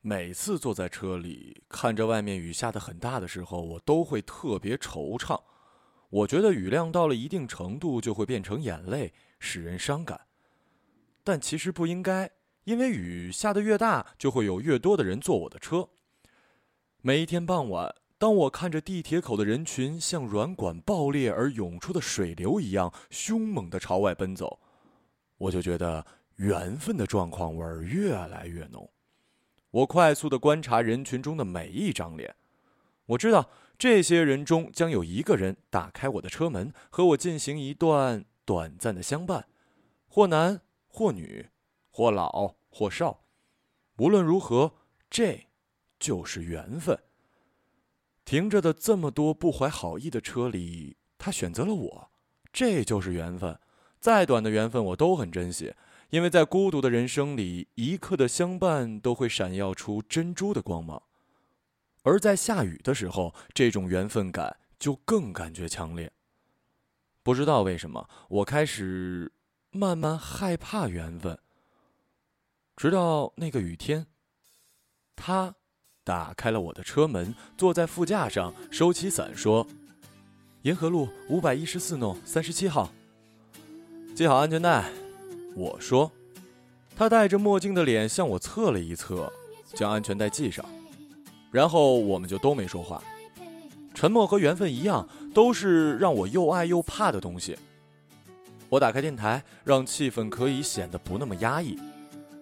每次坐在车里，看着外面雨下的很大的时候，我都会特别惆怅。我觉得雨量到了一定程度就会变成眼泪，使人伤感。但其实不应该，因为雨下的越大，就会有越多的人坐我的车。每一天傍晚，当我看着地铁口的人群像软管爆裂而涌出的水流一样凶猛地朝外奔走，我就觉得缘分的状况味儿越来越浓。我快速地观察人群中的每一张脸，我知道这些人中将有一个人打开我的车门，和我进行一段短暂的相伴，或男或女，或老或少。无论如何，这就是缘分。停着的这么多不怀好意的车里，他选择了我，这就是缘分。再短的缘分，我都很珍惜。因为在孤独的人生里，一刻的相伴都会闪耀出珍珠的光芒，而在下雨的时候，这种缘分感就更感觉强烈。不知道为什么，我开始慢慢害怕缘分。直到那个雨天，他打开了我的车门，坐在副驾上，收起伞，说：“银河路五百一十四弄三十七号，系好安全带。”我说，他戴着墨镜的脸向我侧了一侧，将安全带系上，然后我们就都没说话。沉默和缘分一样，都是让我又爱又怕的东西。我打开电台，让气氛可以显得不那么压抑。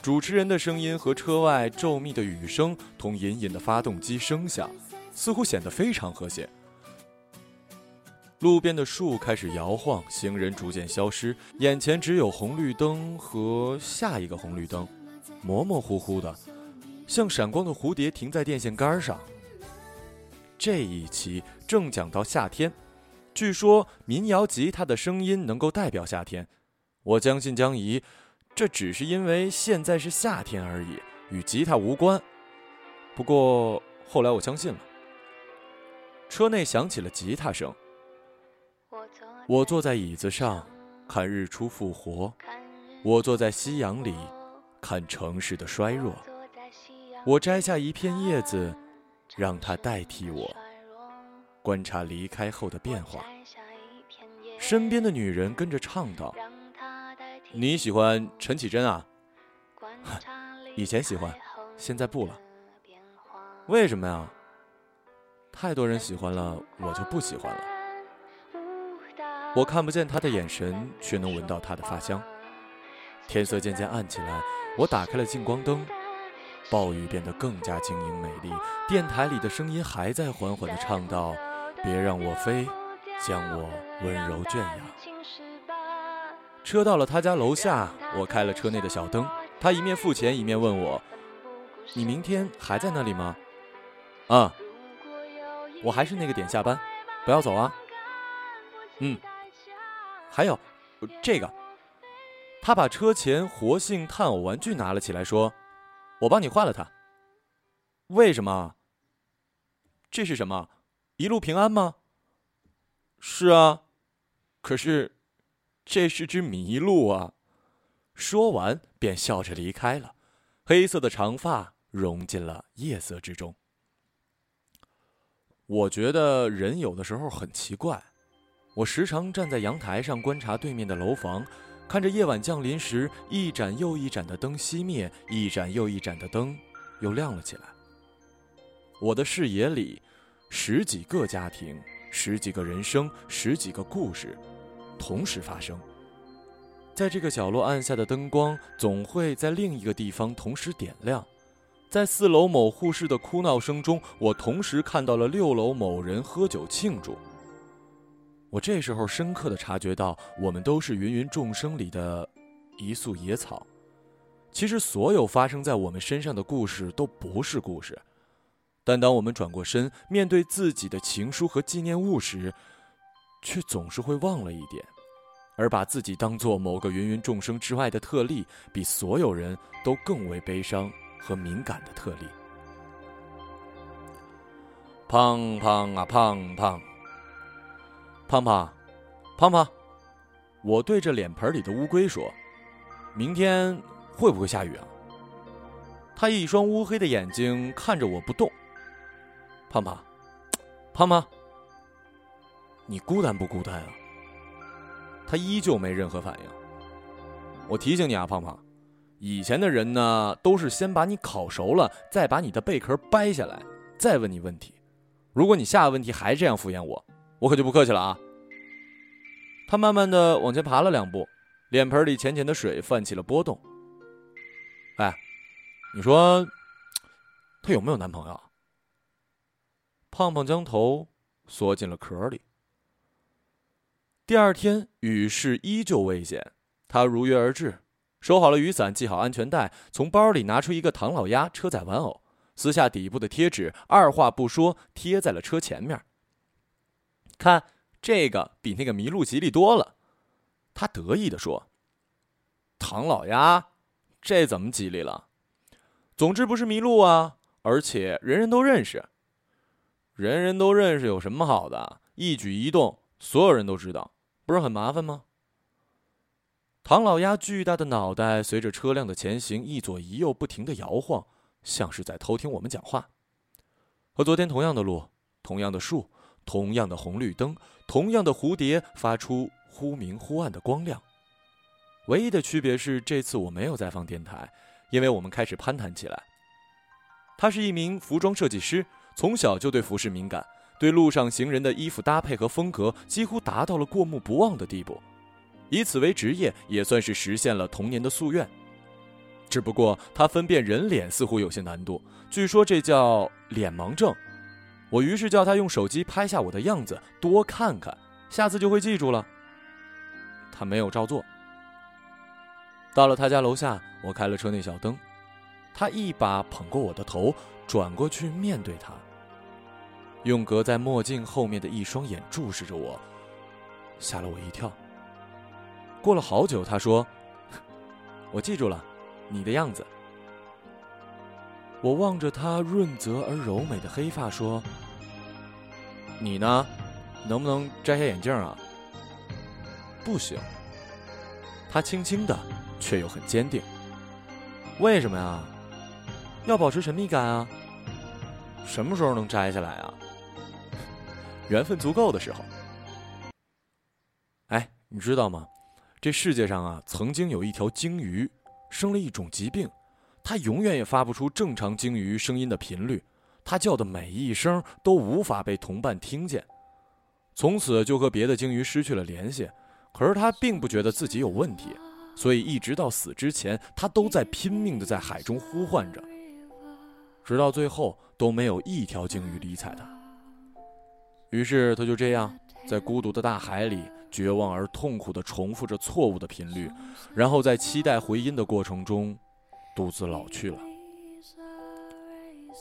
主持人的声音和车外骤密的雨声，同隐隐的发动机声响，似乎显得非常和谐。路边的树开始摇晃，行人逐渐消失，眼前只有红绿灯和下一个红绿灯，模模糊糊的，像闪光的蝴蝶停在电线杆上。这一期正讲到夏天，据说民谣吉他的声音能够代表夏天，我将信将疑，这只是因为现在是夏天而已，与吉他无关。不过后来我相信了。车内响起了吉他声。我坐在椅子上，看日出复活；我坐在夕阳里，看城市的衰弱。我摘下一片叶子，让它代替我，观察离开后的变化。身边的女人跟着唱道：“你喜欢陈绮贞啊？以前喜欢，现在不了。为什么呀？太多人喜欢了，我就不喜欢了。”我看不见他的眼神，却能闻到他的发香。天色渐渐暗起来，我打开了近光灯，暴雨变得更加晶莹美丽。电台里的声音还在缓缓地唱道：“别让我飞，将我温柔圈养。”车到了他家楼下，我开了车内的小灯。他一面付钱，一面问我：“你明天还在那里吗？”“啊，我还是那个点下班，不要走啊。”“嗯。”还有，这个，他把车前活性炭偶玩具拿了起来，说：“我帮你换了它。”为什么？这是什么？一路平安吗？是啊，可是，这是只麋鹿啊！说完便笑着离开了，黑色的长发融进了夜色之中。我觉得人有的时候很奇怪。我时常站在阳台上观察对面的楼房，看着夜晚降临时一盏又一盏的灯熄灭，一盏又一盏的灯又亮了起来。我的视野里，十几个家庭，十几个人生，十几个故事，同时发生。在这个角落暗下的灯光，总会在另一个地方同时点亮。在四楼某护士的哭闹声中，我同时看到了六楼某人喝酒庆祝。我这时候深刻的察觉到，我们都是芸芸众生里的一束野草。其实，所有发生在我们身上的故事都不是故事，但当我们转过身面对自己的情书和纪念物时，却总是会忘了一点，而把自己当做某个芸芸众生之外的特例，比所有人都更为悲伤和敏感的特例。胖胖啊，胖胖。胖胖，胖胖，我对着脸盆里的乌龟说：“明天会不会下雨啊？”他一双乌黑的眼睛看着我不动。胖胖，胖胖，你孤单不孤单啊？他依旧没任何反应。我提醒你啊，胖胖，以前的人呢，都是先把你烤熟了，再把你的贝壳掰下来，再问你问题。如果你下个问题还这样敷衍我，我可就不客气了啊！他慢慢的往前爬了两步，脸盆里浅浅的水泛起了波动。哎，你说，她有没有男朋友？胖胖将头缩进了壳里。第二天雨势依旧危险，他如约而至，收好了雨伞，系好安全带，从包里拿出一个唐老鸭车载玩偶。撕下底部的贴纸，二话不说贴在了车前面。看，这个比那个麋鹿吉利多了。他得意地说：“唐老鸭，这怎么吉利了？总之不是麋鹿啊，而且人人都认识。人人都认识有什么好的？一举一动，所有人都知道，不是很麻烦吗？”唐老鸭巨大的脑袋随着车辆的前行，一左一右不停地摇晃。像是在偷听我们讲话。和昨天同样的路，同样的树，同样的红绿灯，同样的蝴蝶发出忽明忽暗的光亮。唯一的区别是，这次我没有再放电台，因为我们开始攀谈起来。他是一名服装设计师，从小就对服饰敏感，对路上行人的衣服搭配和风格几乎达到了过目不忘的地步。以此为职业，也算是实现了童年的夙愿。只不过他分辨人脸似乎有些难度，据说这叫脸盲症。我于是叫他用手机拍下我的样子，多看看，下次就会记住了。他没有照做。到了他家楼下，我开了车内小灯，他一把捧过我的头，转过去面对他，用隔在墨镜后面的一双眼注视着我，吓了我一跳。过了好久，他说：“ 我记住了。”你的样子，我望着他润泽而柔美的黑发说：“你呢，能不能摘下眼镜啊？”不行。他轻轻的，却又很坚定。为什么呀？要保持神秘感啊。什么时候能摘下来啊？缘分足够的时候。哎，你知道吗？这世界上啊，曾经有一条鲸鱼。生了一种疾病，它永远也发不出正常鲸鱼声音的频率，它叫的每一声都无法被同伴听见，从此就和别的鲸鱼失去了联系。可是它并不觉得自己有问题，所以一直到死之前，它都在拼命的在海中呼唤着，直到最后都没有一条鲸鱼理睬它。于是它就这样在孤独的大海里。绝望而痛苦地重复着错误的频率，然后在期待回音的过程中，独自老去了。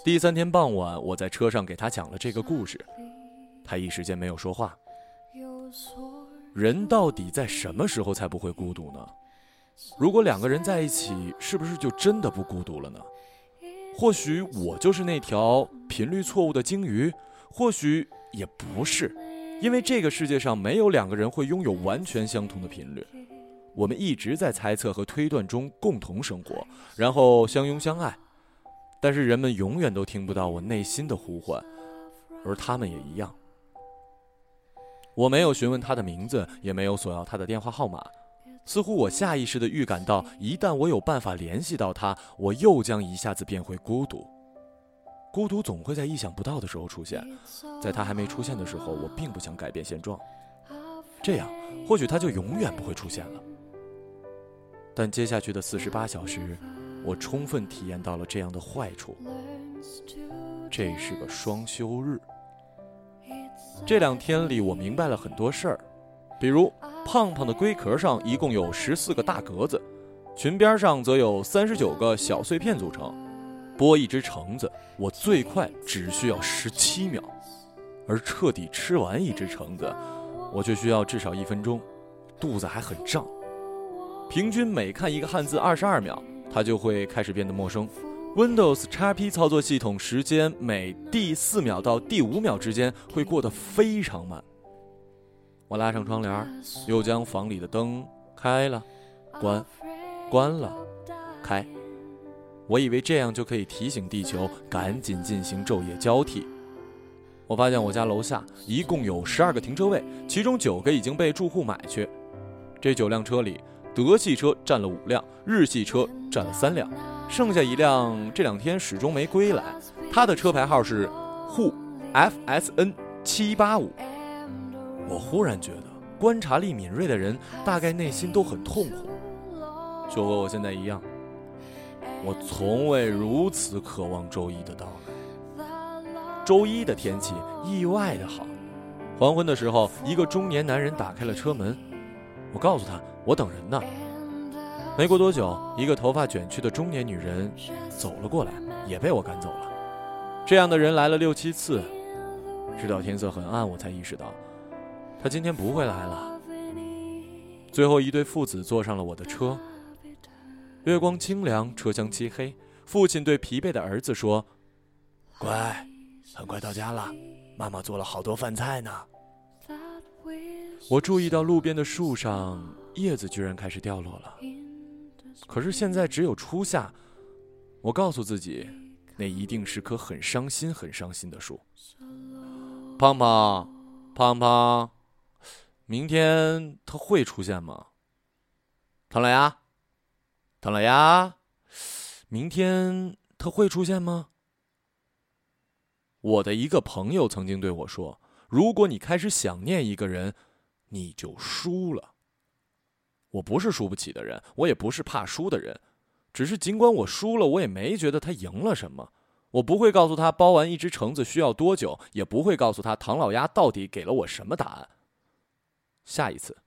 第三天傍晚，我在车上给他讲了这个故事，他一时间没有说话。人到底在什么时候才不会孤独呢？如果两个人在一起，是不是就真的不孤独了呢？或许我就是那条频率错误的鲸鱼，或许也不是。因为这个世界上没有两个人会拥有完全相同的频率，我们一直在猜测和推断中共同生活，然后相拥相爱，但是人们永远都听不到我内心的呼唤，而他们也一样。我没有询问他的名字，也没有索要他的电话号码，似乎我下意识地预感到，一旦我有办法联系到他，我又将一下子变回孤独。孤独总会在意想不到的时候出现，在他还没出现的时候，我并不想改变现状，这样或许他就永远不会出现了。但接下去的四十八小时，我充分体验到了这样的坏处。这是个双休日，这两天里我明白了很多事儿，比如胖胖的龟壳上一共有十四个大格子，裙边上则有三十九个小碎片组成。剥一只橙子，我最快只需要十七秒，而彻底吃完一只橙子，我却需要至少一分钟，肚子还很胀。平均每看一个汉字二十二秒，它就会开始变得陌生。Windows XP 操作系统时间每第四秒到第五秒之间会过得非常慢。我拉上窗帘，又将房里的灯开了，关，关了，开。我以为这样就可以提醒地球赶紧进行昼夜交替。我发现我家楼下一共有十二个停车位，其中九个已经被住户买去。这九辆车里，德系车占了五辆，日系车占了三辆，剩下一辆这两天始终没归来。它的车牌号是沪 FSN 七八五。我忽然觉得，观察力敏锐的人大概内心都很痛苦，就和我现在一样。我从未如此渴望周一的到来。周一的天气意外的好。黄昏的时候，一个中年男人打开了车门。我告诉他，我等人呢。没过多久，一个头发卷曲的中年女人走了过来，也被我赶走了。这样的人来了六七次，直到天色很暗，我才意识到，他今天不会来了。最后一对父子坐上了我的车。月光清凉，车厢漆黑。父亲对疲惫的儿子说：“乖，很快到家了，妈妈做了好多饭菜呢。”我注意到路边的树上叶子居然开始掉落了，可是现在只有初夏。我告诉自己，那一定是棵很伤心、很伤心的树。胖胖，胖胖，明天他会出现吗？唐老鸭。唐老鸭，明天他会出现吗？我的一个朋友曾经对我说：“如果你开始想念一个人，你就输了。”我不是输不起的人，我也不是怕输的人，只是尽管我输了，我也没觉得他赢了什么。我不会告诉他包完一只橙子需要多久，也不会告诉他唐老鸭到底给了我什么答案。下一次，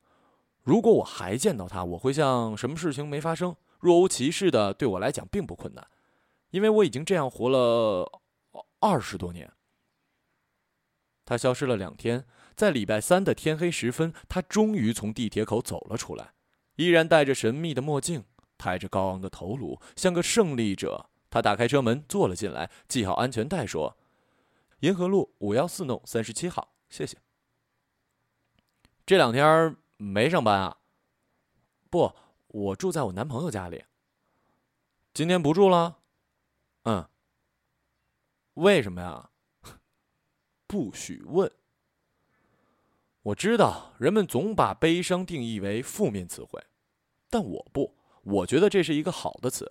如果我还见到他，我会像什么事情没发生。若无其事的，对我来讲并不困难，因为我已经这样活了二十多年。他消失了两天，在礼拜三的天黑时分，他终于从地铁口走了出来，依然戴着神秘的墨镜，抬着高昂的头颅，像个胜利者。他打开车门坐了进来，系好安全带，说：“银河路五幺四弄三十七号，谢谢。”这两天没上班啊？不。我住在我男朋友家里。今天不住了，嗯。为什么呀？不许问。我知道人们总把悲伤定义为负面词汇，但我不，我觉得这是一个好的词。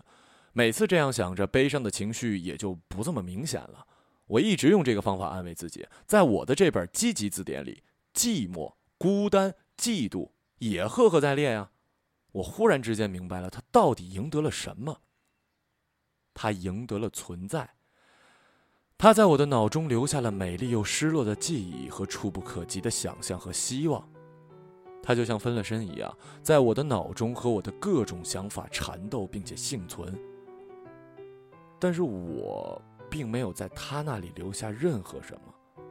每次这样想着，悲伤的情绪也就不这么明显了。我一直用这个方法安慰自己。在我的这本积极字典里，寂寞、孤单、嫉妒也赫赫在列呀。我忽然之间明白了，他到底赢得了什么？他赢得了存在。他在我的脑中留下了美丽又失落的记忆和触不可及的想象和希望。他就像分了身一样，在我的脑中和我的各种想法缠斗，并且幸存。但是我并没有在他那里留下任何什么。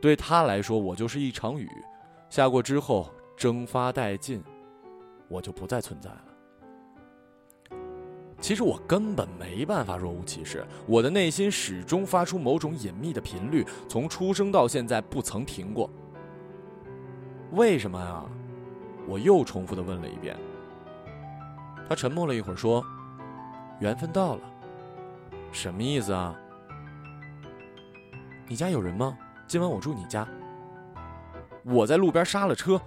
对他来说，我就是一场雨，下过之后蒸发殆尽。我就不再存在了。其实我根本没办法若无其事，我的内心始终发出某种隐秘的频率，从出生到现在不曾停过。为什么呀？我又重复的问了一遍。他沉默了一会儿，说：“缘分到了。”什么意思啊？你家有人吗？今晚我住你家。我在路边刹了车。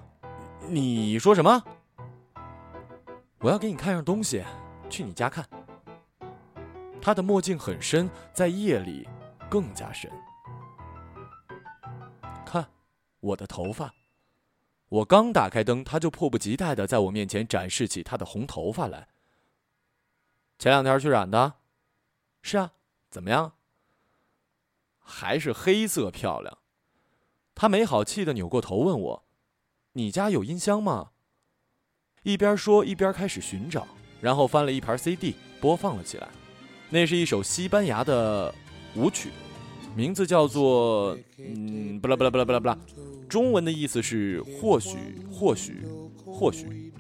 你说什么？我要给你看样东西，去你家看。他的墨镜很深，在夜里更加深。看，我的头发。我刚打开灯，他就迫不及待的在我面前展示起他的红头发来。前两天去染的。是啊，怎么样？还是黑色漂亮。他没好气的扭过头问我：“你家有音箱吗？”一边说一边开始寻找，然后翻了一盘 CD 播放了起来。那是一首西班牙的舞曲，名字叫做“嗯，不啦不啦不啦不啦不啦”，中文的意思是“或许或许或许”。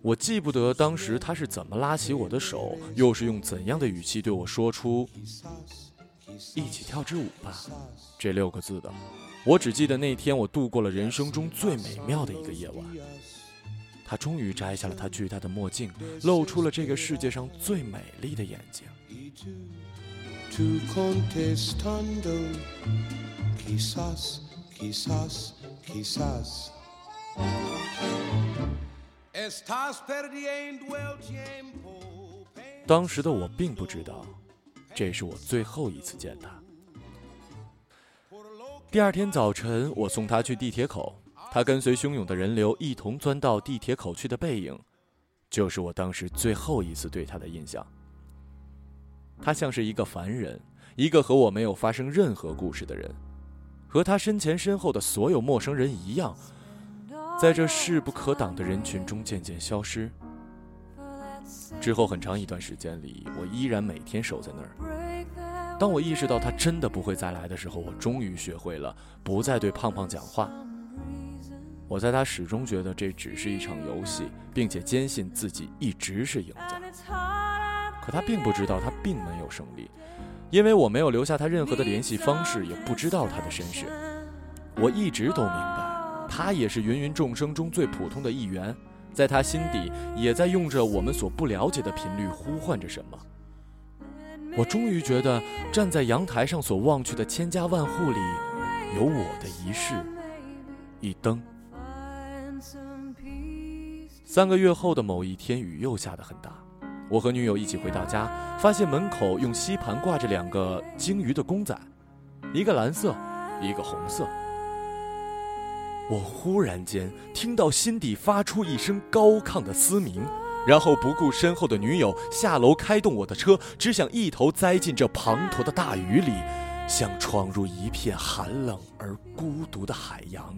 我记不得当时他是怎么拉起我的手，又是用怎样的语气对我说出“一起跳支舞吧”这六个字的。我只记得那天我度过了人生中最美妙的一个夜晚。他终于摘下了他巨大的墨镜，露出了这个世界上最美丽的眼睛。当时的我并不知道，这是我最后一次见他。第二天早晨，我送他去地铁口。他跟随汹涌的人流一同钻到地铁口去的背影，就是我当时最后一次对他的印象。他像是一个凡人，一个和我没有发生任何故事的人，和他身前身后的所有陌生人一样，在这势不可挡的人群中渐渐消失。之后很长一段时间里，我依然每天守在那儿。当我意识到他真的不会再来的时候，我终于学会了不再对胖胖讲话。我在他始终觉得这只是一场游戏，并且坚信自己一直是赢家。可他并不知道他并没有胜利，因为我没有留下他任何的联系方式，也不知道他的身世。我一直都明白，他也是芸芸众生中最普通的一员，在他心底也在用着我们所不了解的频率呼唤着什么。我终于觉得，站在阳台上所望去的千家万户里，有我的一世一灯。三个月后的某一天，雨又下得很大。我和女友一起回到家，发现门口用吸盘挂着两个鲸鱼的公仔，一个蓝色，一个红色。我忽然间听到心底发出一声高亢的嘶鸣，然后不顾身后的女友，下楼开动我的车，只想一头栽进这滂沱的大雨里，像闯入一片寒冷而孤独的海洋。